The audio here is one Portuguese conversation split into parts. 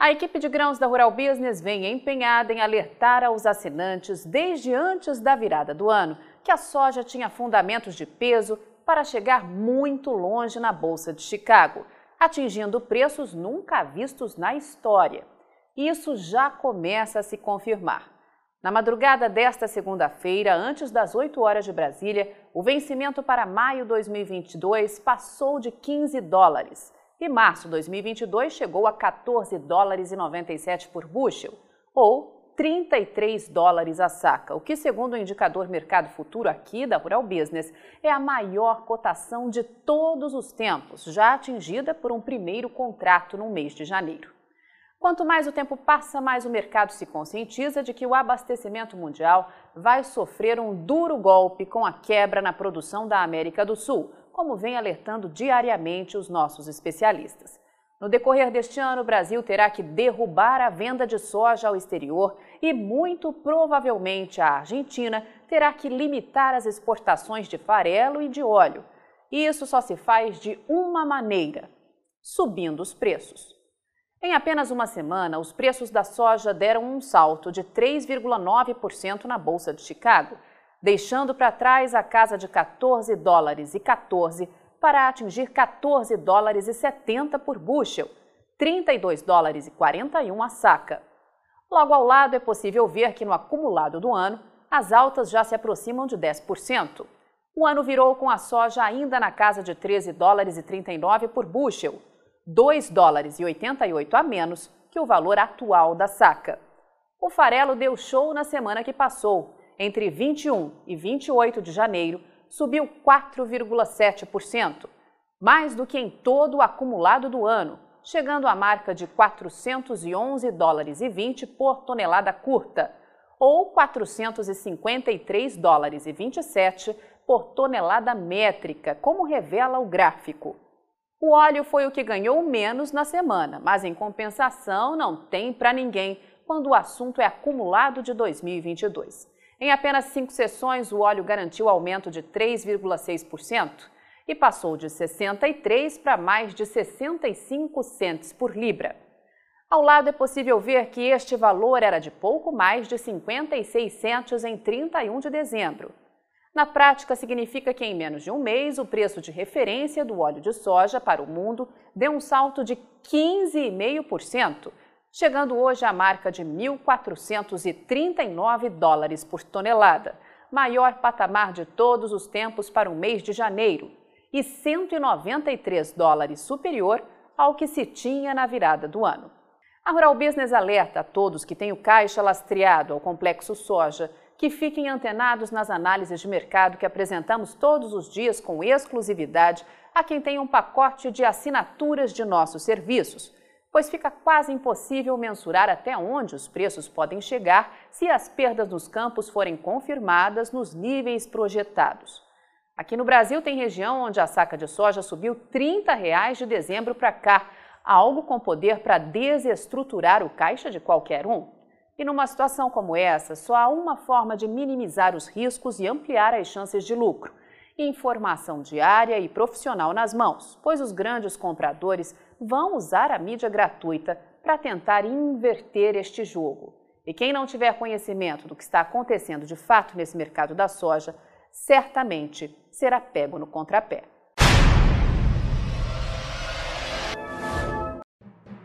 A equipe de grãos da Rural Business vem empenhada em alertar aos assinantes desde antes da virada do ano que a soja tinha fundamentos de peso para chegar muito longe na Bolsa de Chicago, atingindo preços nunca vistos na história. Isso já começa a se confirmar. Na madrugada desta segunda-feira, antes das 8 horas de Brasília, o vencimento para maio 2022 passou de 15 dólares e março 2022 chegou a 14 dólares e 97 por bushel, ou 33 dólares a saca, o que, segundo o indicador Mercado Futuro aqui da Rural Business, é a maior cotação de todos os tempos, já atingida por um primeiro contrato no mês de janeiro. Quanto mais o tempo passa, mais o mercado se conscientiza de que o abastecimento mundial vai sofrer um duro golpe com a quebra na produção da América do Sul, como vem alertando diariamente os nossos especialistas. No decorrer deste ano, o Brasil terá que derrubar a venda de soja ao exterior e, muito provavelmente, a Argentina terá que limitar as exportações de farelo e de óleo. E isso só se faz de uma maneira: subindo os preços. Em apenas uma semana, os preços da soja deram um salto de 3,9% na Bolsa de Chicago, deixando para trás a casa de 14 dólares e 14 para atingir 14 dólares e 70 por bushel, 32 dólares e 41 a saca. Logo ao lado é possível ver que no acumulado do ano, as altas já se aproximam de 10%. O ano virou com a soja ainda na casa de 13 dólares e 39 por bushel, 2 dólares e 88 a menos que o valor atual da saca. O farelo deu show na semana que passou. Entre 21 e 28 de janeiro, subiu 4,7%, mais do que em todo o acumulado do ano, chegando à marca de 411 dólares e 20 por tonelada curta, ou 453 dólares e 27 por tonelada métrica, como revela o gráfico. O óleo foi o que ganhou menos na semana, mas em compensação não tem para ninguém quando o assunto é acumulado de 2022. Em apenas cinco sessões, o óleo garantiu aumento de 3,6% e passou de 63 para mais de 65 centes por libra. Ao lado é possível ver que este valor era de pouco mais de 56 centos em 31 de dezembro. Na prática, significa que em menos de um mês, o preço de referência do óleo de soja para o mundo deu um salto de 15,5%, chegando hoje à marca de 1.439 dólares por tonelada, maior patamar de todos os tempos para o mês de janeiro, e 193 dólares superior ao que se tinha na virada do ano. A Rural Business alerta a todos que têm o caixa lastreado ao complexo soja que fiquem antenados nas análises de mercado que apresentamos todos os dias com exclusividade a quem tem um pacote de assinaturas de nossos serviços pois fica quase impossível mensurar até onde os preços podem chegar se as perdas nos campos forem confirmadas nos níveis projetados. Aqui no Brasil tem região onde a saca de soja subiu 30 reais de dezembro para cá, algo com poder para desestruturar o caixa de qualquer um. E numa situação como essa, só há uma forma de minimizar os riscos e ampliar as chances de lucro: informação diária e profissional nas mãos, pois os grandes compradores vão usar a mídia gratuita para tentar inverter este jogo. E quem não tiver conhecimento do que está acontecendo de fato nesse mercado da soja, certamente será pego no contrapé.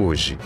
hoje.